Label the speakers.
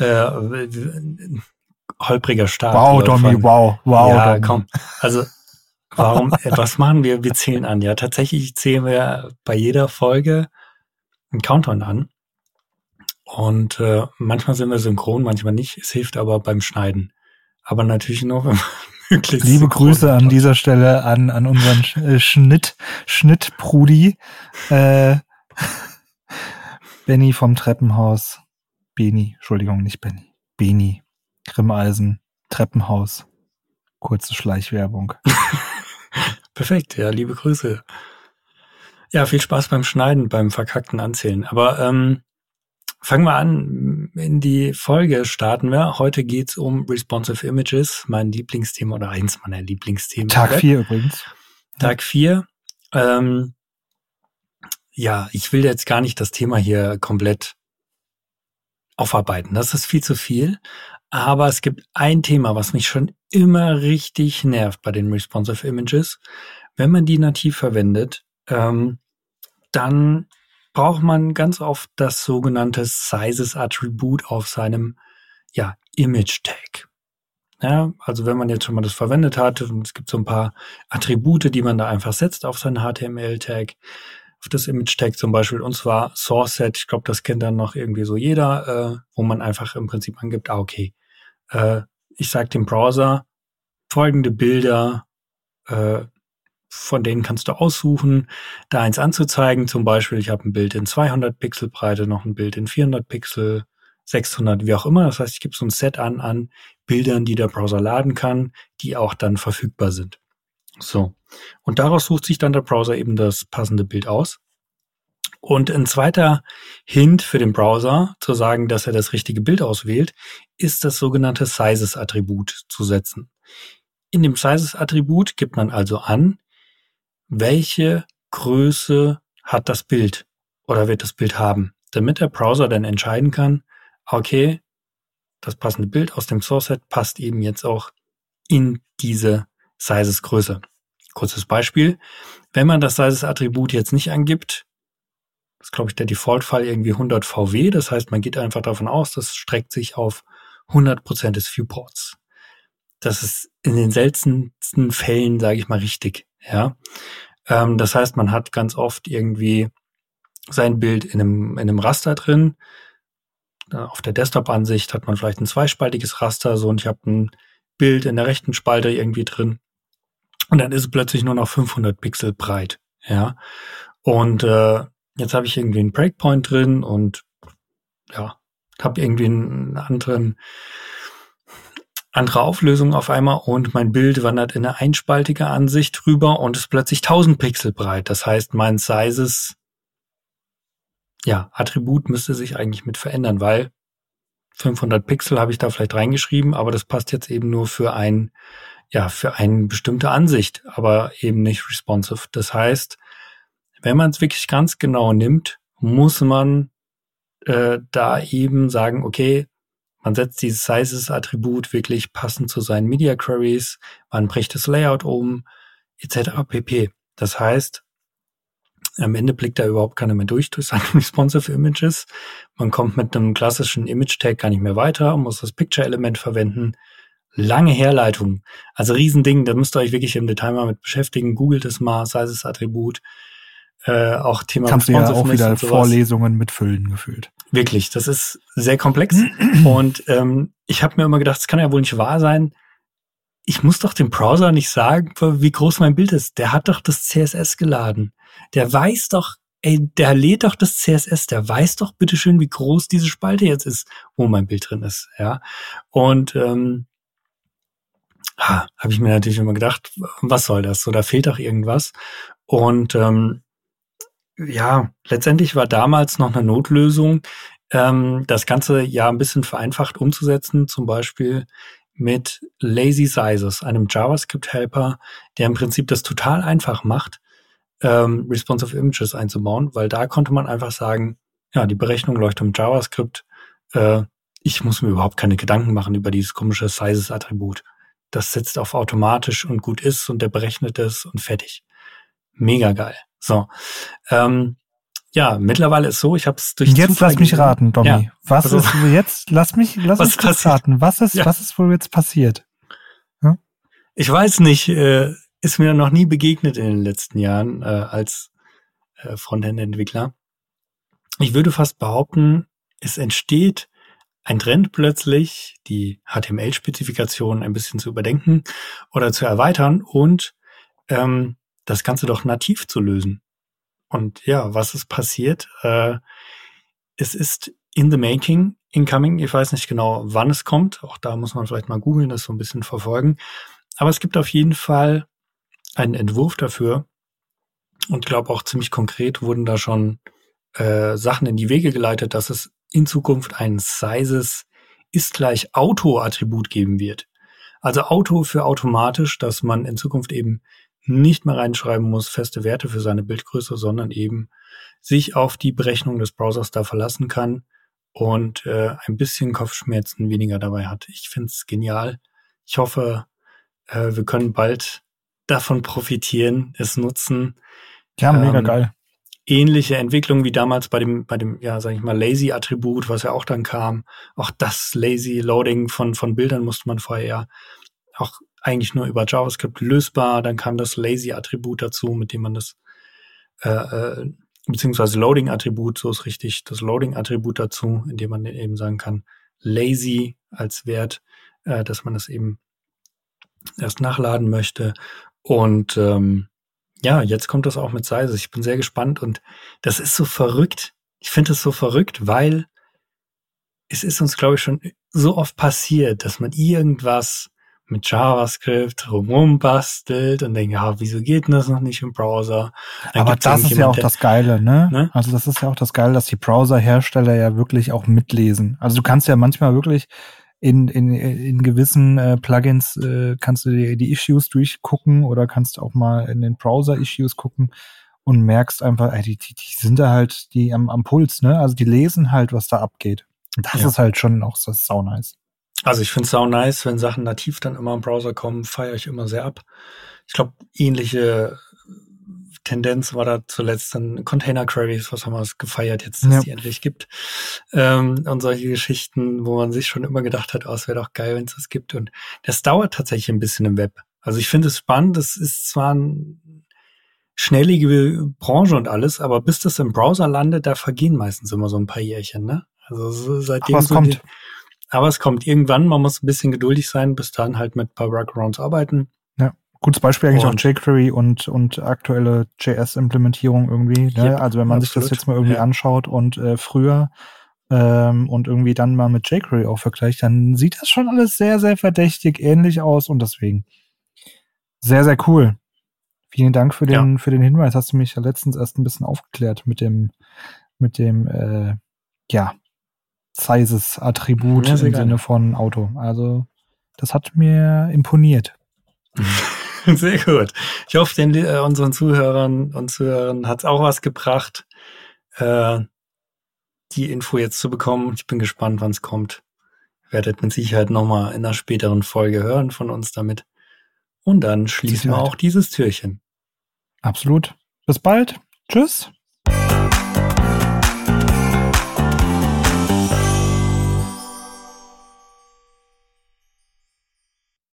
Speaker 1: äh, holpriger Start.
Speaker 2: Wow, Domi, wow, wow.
Speaker 1: Ja, Domi. komm. Also, warum, was machen wir? Wir zählen an. Ja, tatsächlich zählen wir bei jeder Folge einen Countdown an. Und äh, manchmal sind wir synchron, manchmal nicht. Es hilft aber beim Schneiden. Aber natürlich nur, wenn
Speaker 2: möglichst Liebe Grüße an dieser Stelle an, an unseren äh, Schnitt, Schnittprudi. Äh, Benny vom Treppenhaus. Beni, Entschuldigung, nicht Benny. Beni. Grimmeisen, Treppenhaus. Kurze Schleichwerbung.
Speaker 1: Perfekt, ja, liebe Grüße. Ja, viel Spaß beim Schneiden, beim verkackten Anzählen. Aber ähm, fangen wir an. In die Folge starten wir. Heute geht's um Responsive Images, mein Lieblingsthema oder eins meiner Lieblingsthemen.
Speaker 2: Tag vier übrigens.
Speaker 1: Tag vier. Ähm, ja, ich will jetzt gar nicht das Thema hier komplett aufarbeiten. Das ist viel zu viel. Aber es gibt ein Thema, was mich schon immer richtig nervt bei den Responsive Images. Wenn man die nativ verwendet, ähm, dann braucht man ganz oft das sogenannte Sizes Attribut auf seinem ja, Image Tag. Ja, also wenn man jetzt schon mal das verwendet hat, es gibt so ein paar Attribute, die man da einfach setzt auf seinen HTML-Tag, auf das Image-Tag zum Beispiel, und zwar Source-Set, ich glaube, das kennt dann noch irgendwie so jeder, äh, wo man einfach im Prinzip angibt, ah, okay, äh, ich sage dem Browser, folgende Bilder, äh, von denen kannst du aussuchen, da eins anzuzeigen. Zum Beispiel, ich habe ein Bild in 200 Pixel Breite, noch ein Bild in 400 Pixel, 600, wie auch immer. Das heißt, ich gebe so ein Set an an Bildern, die der Browser laden kann, die auch dann verfügbar sind. So. Und daraus sucht sich dann der Browser eben das passende Bild aus. Und ein zweiter Hint für den Browser, zu sagen, dass er das richtige Bild auswählt, ist das sogenannte Sizes-Attribut zu setzen. In dem Sizes-Attribut gibt man also an, welche Größe hat das Bild oder wird das Bild haben, damit der Browser dann entscheiden kann, okay, das passende Bild aus dem Source-Set passt eben jetzt auch in diese Sizes-Größe. Kurzes Beispiel. Wenn man das Sizes-Attribut jetzt nicht angibt, ist, glaube ich, der Default-Fall irgendwie 100 VW. Das heißt, man geht einfach davon aus, das streckt sich auf 100 Prozent des Viewports. Das ist in den seltensten Fällen, sage ich mal, richtig. Ja, ähm, das heißt, man hat ganz oft irgendwie sein Bild in einem, in einem Raster drin. Auf der Desktop-Ansicht hat man vielleicht ein zweispaltiges Raster, so und ich habe ein Bild in der rechten Spalte irgendwie drin. Und dann ist es plötzlich nur noch 500 Pixel breit. Ja, und äh, Jetzt habe ich irgendwie einen Breakpoint drin und ja, habe irgendwie einen anderen andere Auflösung auf einmal und mein Bild wandert in eine einspaltige Ansicht rüber und ist plötzlich 1000 Pixel breit. Das heißt, mein Sizes ja, Attribut müsste sich eigentlich mit verändern, weil 500 Pixel habe ich da vielleicht reingeschrieben, aber das passt jetzt eben nur für ein, ja, für eine bestimmte Ansicht, aber eben nicht responsive. Das heißt, wenn man es wirklich ganz genau nimmt, muss man äh, da eben sagen, okay, man setzt dieses Sizes-Attribut wirklich passend zu seinen Media Queries, man bricht das Layout um, etc. pp. Das heißt, am Ende blickt da überhaupt keiner mehr durch durch seine responsive Images. Man kommt mit einem klassischen Image-Tag gar nicht mehr weiter, muss das Picture-Element verwenden. Lange Herleitung. Also Riesending, da müsst ihr euch wirklich im Detail mal mit beschäftigen. Googelt es mal, Sizes-Attribut äh, auch Thema
Speaker 2: Kannst du ja auch wieder Vorlesungen mitfüllen gefühlt.
Speaker 1: Wirklich, das ist sehr komplex. und ähm, ich habe mir immer gedacht, es kann ja wohl nicht wahr sein. Ich muss doch dem Browser nicht sagen, wie groß mein Bild ist. Der hat doch das CSS geladen. Der weiß doch, ey, der lädt doch das CSS, der weiß doch bitteschön, wie groß diese Spalte jetzt ist, wo mein Bild drin ist. Ja. Und ähm, ha, habe ich mir natürlich immer gedacht, was soll das? So, da fehlt doch irgendwas. Und ähm, ja, letztendlich war damals noch eine Notlösung, ähm, das Ganze ja ein bisschen vereinfacht umzusetzen, zum Beispiel mit Lazy Sizes, einem JavaScript-Helper, der im Prinzip das total einfach macht, ähm, responsive Images einzubauen, weil da konnte man einfach sagen, ja, die Berechnung läuft im JavaScript, äh, ich muss mir überhaupt keine Gedanken machen über dieses komische Sizes-Attribut. Das setzt auf automatisch und gut ist und der berechnet es und fertig. Mega geil. So. Ähm, ja, mittlerweile ist so, ich habe es durch
Speaker 2: Jetzt Zufall lass mich raten, Domi. Ja, was also, ist jetzt, lass mich, lass was mich raten. Was ist, ja. was ist wohl jetzt passiert?
Speaker 1: Hm? Ich weiß nicht, äh, ist mir noch nie begegnet in den letzten Jahren äh, als äh, Frontend-Entwickler. Ich würde fast behaupten, es entsteht ein Trend plötzlich, die HTML-Spezifikation ein bisschen zu überdenken oder zu erweitern und ähm, das Ganze doch nativ zu lösen. Und ja, was ist passiert? Äh, es ist in the making, incoming. Ich weiß nicht genau, wann es kommt. Auch da muss man vielleicht mal googeln, das so ein bisschen verfolgen. Aber es gibt auf jeden Fall einen Entwurf dafür. Und ich glaube auch ziemlich konkret wurden da schon äh, Sachen in die Wege geleitet, dass es in Zukunft ein Sizes ist gleich Auto-Attribut geben wird. Also Auto für automatisch, dass man in Zukunft eben nicht mehr reinschreiben muss, feste Werte für seine Bildgröße, sondern eben sich auf die Berechnung des Browsers da verlassen kann und äh, ein bisschen Kopfschmerzen weniger dabei hat. Ich finde es genial. Ich hoffe, äh, wir können bald davon profitieren, es nutzen.
Speaker 2: Ja, mega ähm, geil.
Speaker 1: Ähnliche Entwicklung wie damals bei dem, bei dem, ja, sag ich mal, Lazy-Attribut, was ja auch dann kam. Auch das Lazy-Loading von, von Bildern musste man vorher auch eigentlich nur über JavaScript lösbar. Dann kam das Lazy-Attribut dazu, mit dem man das, äh, äh, beziehungsweise Loading-Attribut, so ist richtig, das Loading-Attribut dazu, indem man eben sagen kann, lazy als Wert, äh, dass man das eben erst nachladen möchte. Und ähm, ja, jetzt kommt das auch mit Size. Ich bin sehr gespannt und das ist so verrückt. Ich finde es so verrückt, weil es ist uns, glaube ich, schon so oft passiert, dass man irgendwas mit JavaScript drumherum bastelt und denkt, ja, wieso geht denn das noch nicht im Browser?
Speaker 2: Dann Aber das ist ja auch das Geile, ne? ne? Also das ist ja auch das Geile, dass die Browserhersteller ja wirklich auch mitlesen. Also du kannst ja manchmal wirklich in, in, in gewissen äh, Plugins äh, kannst du die, die Issues durchgucken oder kannst auch mal in den Browser-Issues gucken und merkst einfach, ey, die, die, die sind da halt die am, am Puls, ne? Also die lesen halt, was da abgeht. Das ja. ist halt schon auch so sau nice.
Speaker 1: Also ich finde es sau nice, wenn Sachen nativ dann immer im Browser kommen, feiere ich immer sehr ab. Ich glaube, ähnliche Tendenz war da zuletzt dann Container Queries, was haben wir gefeiert jetzt, dass ja. die endlich gibt. Ähm, und solche Geschichten, wo man sich schon immer gedacht hat, oh, es wäre doch geil, wenn es das gibt. Und das dauert tatsächlich ein bisschen im Web. Also ich finde es spannend, es ist zwar eine schnellige Branche und alles, aber bis das im Browser landet, da vergehen meistens immer so ein paar Jährchen, ne? Also so, seitdem
Speaker 2: aber es
Speaker 1: so
Speaker 2: kommt. Die,
Speaker 1: aber es kommt irgendwann, man muss ein bisschen geduldig sein, bis dann halt mit ein paar Workarounds arbeiten.
Speaker 2: Gutes Beispiel eigentlich und, auch jQuery und, und aktuelle JS-Implementierung irgendwie. Ne? Yep, also wenn man absolut. sich das jetzt mal irgendwie ja. anschaut und äh, früher ähm, und irgendwie dann mal mit jQuery auch vergleicht, dann sieht das schon alles sehr, sehr verdächtig ähnlich aus und deswegen sehr, sehr cool. Vielen Dank für den, ja. für den Hinweis. Hast du mich ja letztens erst ein bisschen aufgeklärt mit dem, mit dem, äh, ja, Sizes-Attribut ja, im Sinne von Auto. Also das hat mir imponiert.
Speaker 1: Sehr gut. Ich hoffe, den äh, unseren Zuhörern und Zuhörern hat es auch was gebracht, äh, die Info jetzt zu bekommen. Ich bin gespannt, wann es kommt. Werdet mit Sicherheit nochmal in einer späteren Folge hören von uns damit. Und dann schließen wir auch dieses Türchen.
Speaker 2: Absolut. Bis bald. Tschüss.